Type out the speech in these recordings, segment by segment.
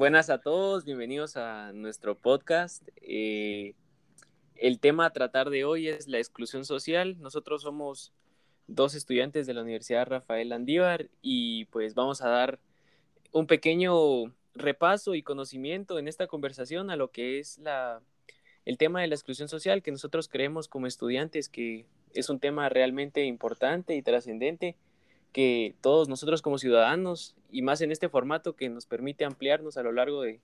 Buenas a todos, bienvenidos a nuestro podcast. Eh, el tema a tratar de hoy es la exclusión social. Nosotros somos dos estudiantes de la Universidad Rafael Andívar y pues vamos a dar un pequeño repaso y conocimiento en esta conversación a lo que es la, el tema de la exclusión social que nosotros creemos como estudiantes que es un tema realmente importante y trascendente que todos nosotros como ciudadanos y más en este formato que nos permite ampliarnos a lo largo de,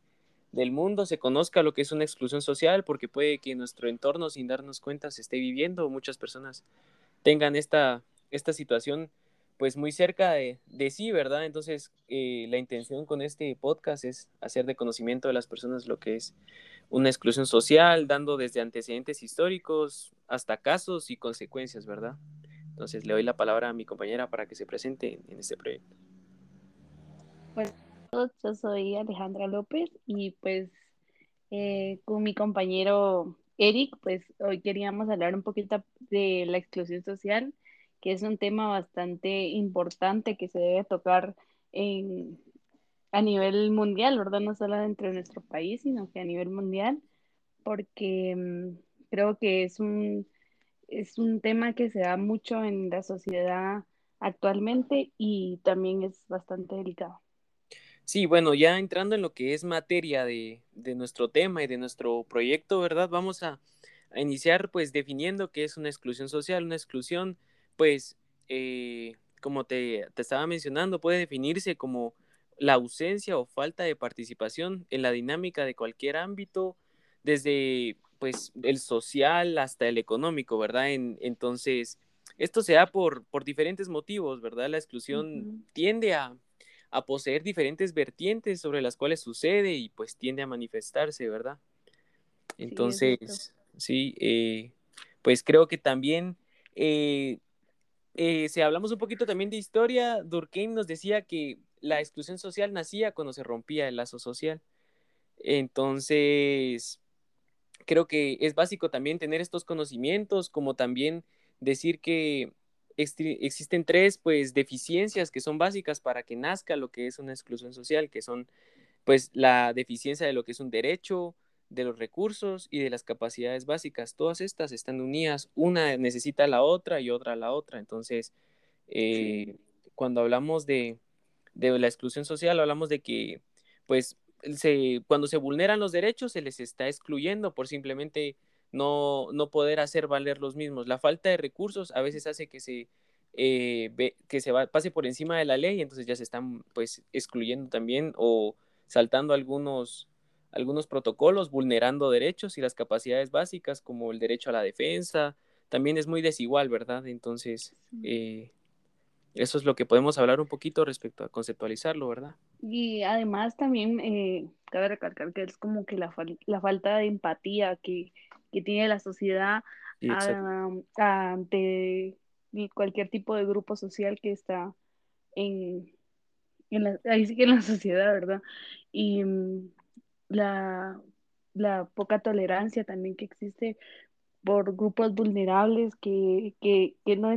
del mundo se conozca lo que es una exclusión social porque puede que nuestro entorno sin darnos cuenta se esté viviendo muchas personas tengan esta, esta situación pues muy cerca de, de sí, ¿verdad? Entonces eh, la intención con este podcast es hacer de conocimiento de las personas lo que es una exclusión social, dando desde antecedentes históricos hasta casos y consecuencias, ¿verdad? Entonces le doy la palabra a mi compañera para que se presente en, este proyecto. Bueno, yo soy Alejandra López y pues eh, con mi compañero Eric, pues hoy queríamos hablar un poquito de la exclusión social, que es un tema bastante importante que se debe tocar en, a nivel mundial, ¿verdad? No solo dentro de nuestro país, sino que a nivel mundial, porque mm, creo que es un es un tema que se da mucho en la sociedad actualmente y también es bastante delicado. Sí, bueno, ya entrando en lo que es materia de, nuestro tema y de nuestro proyecto, ¿verdad? Vamos a, iniciar pues definiendo qué es una exclusión social. Una exclusión, pues, eh, como te, te estaba mencionando, puede definirse como la ausencia o falta de participación en la dinámica de cualquier ámbito, desde pues el social hasta el económico, ¿verdad? entonces, esto se da por, por diferentes motivos, ¿verdad? La exclusión tiende a, poseer diferentes vertientes sobre las cuales sucede y pues tiende a manifestarse, ¿verdad? Entonces, sí, eh, pues creo que también, eh, eh, si hablamos un poquito también de historia, Durkheim nos decía que la exclusión social nacía cuando se rompía el lazo social. Entonces, creo que es básico también tener estos conocimientos, como también decir que existen tres pues deficiencias que son básicas para que nazca lo que es una exclusión social, que son pues la deficiencia de lo que es un derecho, de los recursos y de las capacidades básicas. Todas estas están unidas, una necesita a la otra y otra a la otra. Entonces, eh, cuando hablamos de, de la exclusión social, hablamos de que pues cuando se vulneran los derechos se les está excluyendo por simplemente no, no poder hacer valer los mismos. La falta de recursos a veces hace que se, eh, que se pase por encima de la ley, entonces ya se están pues excluyendo también o saltando algunos, algunos protocolos, vulnerando derechos y las capacidades básicas como el derecho a la defensa. También es muy desigual, ¿verdad? Entonces, eh, eso es lo que podemos hablar un poquito respecto a conceptualizarlo, ¿verdad? Y además también eh, cabe recalcar que es como que la, la falta de empatía que, tiene la sociedad ante cualquier tipo de grupo social que está en, en la, ahí sí que en la sociedad, ¿verdad? Y mm, la, la poca tolerancia también que existe por grupos vulnerables que, que, que, no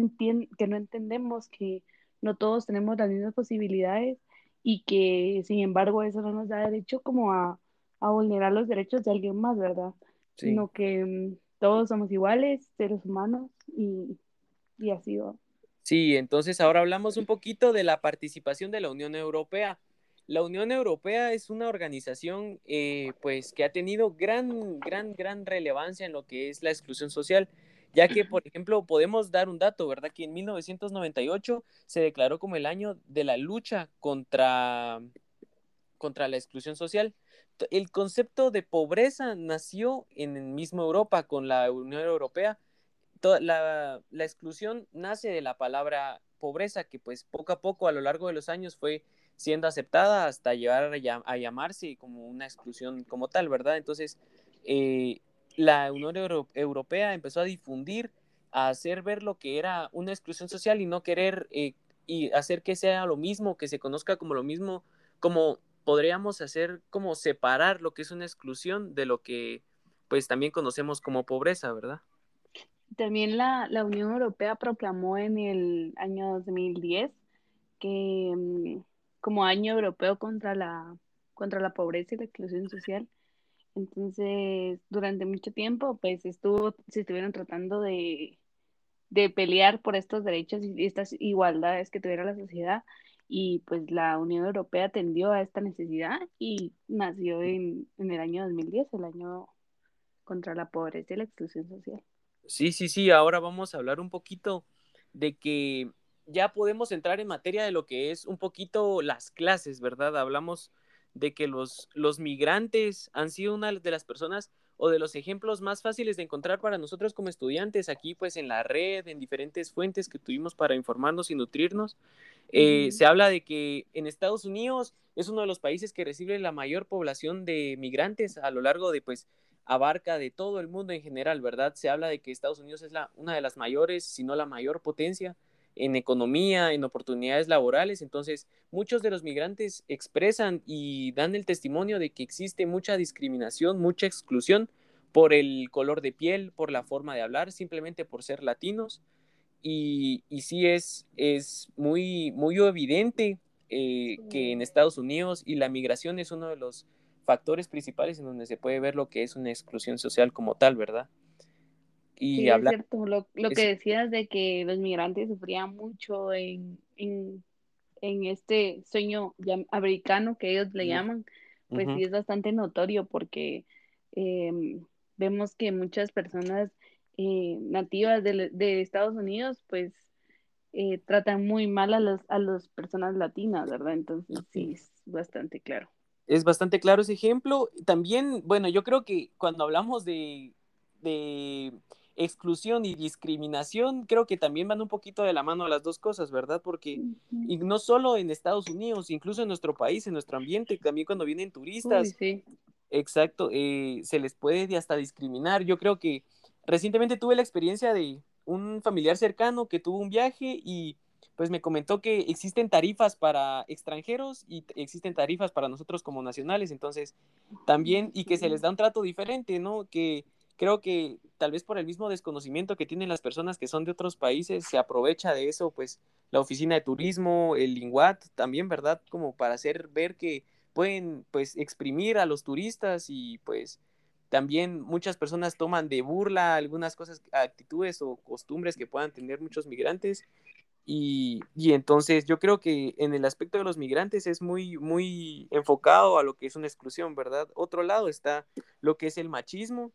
que no entendemos que no todos tenemos las mismas posibilidades y que sin embargo eso no nos da derecho como a, vulnerar los derechos de alguien más, ¿verdad? Sino que mm, todos somos iguales, seres humanos y, y así va. Sí, entonces ahora hablamos un poquito de la participación de la Unión Europea. La Unión Europea es una organización eh, pues que ha tenido gran, gran, gran relevancia en lo que es la exclusión social, ya que, por ejemplo, podemos dar un dato, ¿verdad? Que en 1998 se declaró como el año de la lucha contra, contra la exclusión social. El concepto de pobreza nació en el mismo Europa, con la Unión Europea. la, la exclusión nace de la palabra pobreza, que pues poco a poco a lo largo de los años fue siendo aceptada hasta llegar a, llamarse como una exclusión como tal, ¿verdad? Entonces, eh, la Unión Europea empezó a difundir, a hacer ver lo que era una exclusión social y no querer eh, y hacer que sea lo mismo, que se conozca como lo mismo, como podríamos hacer, como separar lo que es una exclusión de lo que pues también conocemos como pobreza, ¿verdad? También la, la Unión Europea proclamó en el año 2010 que como año europeo contra la, contra la pobreza y la exclusión social. Entonces, durante mucho tiempo, pues estuvo, se estuvieron tratando de, de pelear por estos derechos y estas igualdades que tuviera la sociedad y pues la Unión Europea atendió a esta necesidad y nació en, en el año 2010, el año contra la pobreza y la exclusión social. Sí, sí, sí, ahora vamos a hablar un poquito de que ya podemos entrar en materia de lo que es un poquito las clases, ¿verdad? Hablamos de que los, los migrantes han sido una de las personas o de los ejemplos más fáciles de encontrar para nosotros como estudiantes aquí pues en la red, en diferentes fuentes que tuvimos para informarnos y nutrirnos. Eh, se habla de que en Estados Unidos es uno de los países que recibe la mayor población de migrantes a lo largo de pues abarca de todo el mundo en general, ¿verdad? Se habla de que Estados Unidos es la, una de las mayores, si no la mayor potencia en economía, en oportunidades laborales. Entonces, muchos de los migrantes expresan y dan el testimonio de que existe mucha discriminación, mucha exclusión por el color de piel, por la forma de hablar, simplemente por ser latinos. Y, y sí es, es muy, muy evidente eh, que en Estados Unidos y la migración es uno de los factores principales en donde se puede ver lo que es una exclusión social como tal, ¿verdad? Y sí, es cierto, lo, lo que decías de que los migrantes sufrían mucho en, en, en este sueño americano que ellos le llaman, pues sí es bastante notorio porque em, vemos que muchas personas eh, nativas de, de, Estados Unidos pues eh, tratan muy mal a, los, a las personas latinas, ¿verdad? Entonces sí, es bastante claro. Es bastante claro ese ejemplo. También, bueno, yo creo que cuando hablamos de, de exclusión y discriminación creo que también van un poquito de la mano las dos cosas, ¿verdad? Porque y no solo en Estados Unidos, incluso en nuestro país, en nuestro ambiente, también cuando vienen turistas, exacto, eh, se les puede hasta discriminar. Yo creo que recientemente tuve la experiencia de un familiar cercano que tuvo un viaje y pues me comentó que existen tarifas para extranjeros y existen tarifas para nosotros como nacionales, entonces también, y que se les da un trato diferente, ¿no? Que creo que tal vez por el mismo desconocimiento que tienen las personas que son de otros países, se aprovecha de eso, pues la oficina de turismo, el Linguat también, ¿verdad? Como para hacer ver que pueden pues exprimir a los turistas y pues también muchas personas toman de burla algunas cosas, actitudes o costumbres que puedan tener muchos migrantes. Y, y, entonces yo creo que en el aspecto de los migrantes es muy, muy enfocado a lo que es una exclusión, ¿verdad? Otro lado está lo que es el machismo,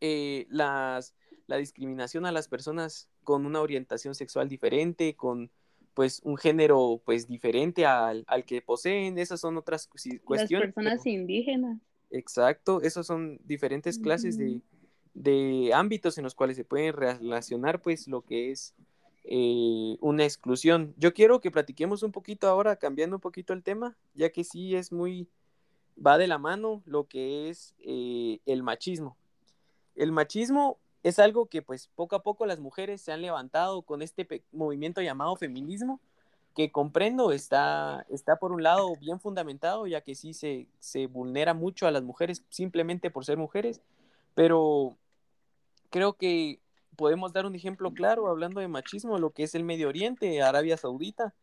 eh, las, la discriminación a las personas con una orientación sexual diferente, con pues un género pues diferente al, al que poseen, esas son otras cuestiones. Las personas indígenas. Exacto, esas son diferentes clases de, de, ámbitos en los cuales se pueden relacionar pues lo que es eh, una exclusión. Yo quiero que platiquemos un poquito ahora, cambiando un poquito el tema, ya que sí es muy, va de la mano lo que es eh, el machismo. El machismo es algo que pues poco a poco las mujeres se han levantado con este movimiento llamado feminismo, que comprendo está, está por un lado bien fundamentado, ya que sí se, se vulnera mucho a las mujeres simplemente por ser mujeres, pero creo que podemos dar un ejemplo claro hablando de machismo, lo que es el Medio Oriente, Arabia Saudita,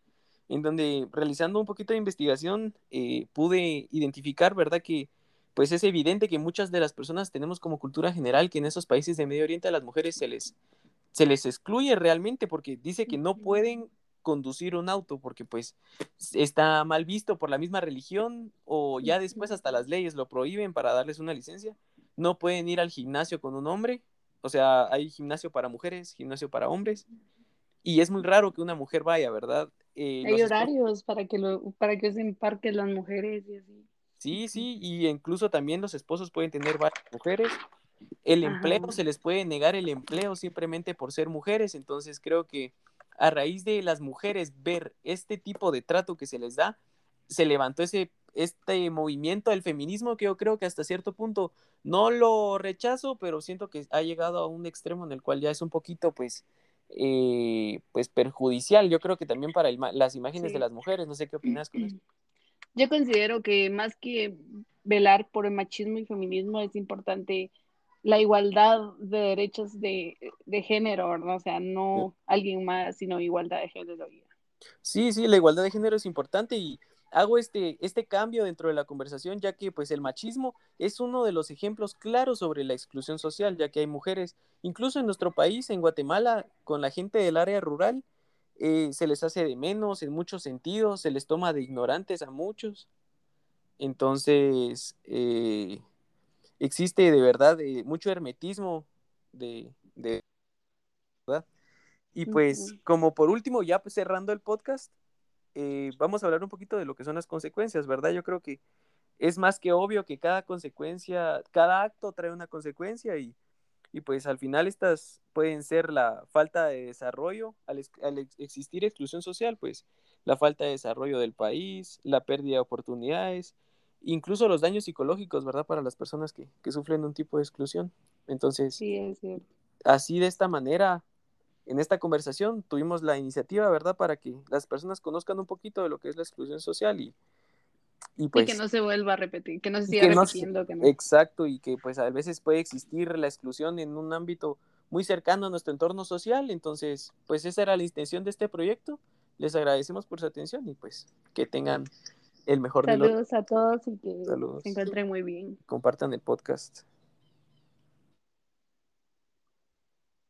en donde realizando un poquito de investigación eh, pude identificar, ¿verdad? Que pues es evidente que muchas de las personas tenemos como cultura general que en esos países de Medio Oriente a las mujeres se les, se les excluye realmente porque dice que no pueden conducir un auto porque pues está mal visto por la misma religión o ya después hasta las leyes lo prohíben para darles una licencia. No pueden ir al gimnasio con un hombre, o sea, hay gimnasio para mujeres, gimnasio para hombres y es muy raro que una mujer vaya, ¿verdad? Eh, hay horarios para que lo, para que se parquen las mujeres y así. Sí, sí, y incluso también los esposos pueden tener varias mujeres. El empleo, se les puede negar el empleo simplemente por ser mujeres. Entonces creo que a raíz de las mujeres ver este tipo de trato que se les da, se levantó ese este movimiento del feminismo que yo creo que hasta cierto punto no lo rechazo, pero siento que ha llegado a un extremo en el cual ya es un poquito pues eh, pues perjudicial. Yo creo que también para las imágenes de las mujeres, no sé qué opinas con eso. Yo considero que más que velar por el machismo y feminismo es importante la igualdad de derechos de, género, ¿verdad? O sea, no alguien más, sino igualdad de género. Sí, sí, la igualdad de género es importante y hago este, este cambio dentro de la conversación, ya que pues el machismo es uno de los ejemplos claros sobre la exclusión social, ya que hay mujeres, incluso en nuestro país, en Guatemala, con la gente del área rural, eh, se les hace de menos en muchos sentidos, se les toma de ignorantes a muchos. Entonces, eh, existe de verdad eh, mucho hermetismo de, de ¿verdad? Y pues, como por último, ya pues, cerrando el podcast, eh, vamos a hablar un poquito de lo que son las consecuencias, ¿verdad? Yo creo que es más que obvio que cada consecuencia, cada acto trae una consecuencia y, y pues al final estas pueden ser la falta de desarrollo, al, existir exclusión social, pues la falta de desarrollo del país, la pérdida de oportunidades, incluso los daños psicológicos, ¿verdad? Para las personas que, que sufren un tipo de exclusión. Entonces, sí, así de esta manera en esta conversación tuvimos la iniciativa, ¿verdad? Para que las personas conozcan un poquito de lo que es la exclusión social y, y pues... que no se vuelva a repetir, que no se siga repitiendo. Exacto, y que pues a veces puede existir la exclusión en un ámbito muy cercano a nuestro entorno social, entonces pues esa era la intención de este proyecto. Les agradecemos por su atención y pues que tengan el mejor Saludos a todos y que se encuentren muy bien. Compartan el podcast.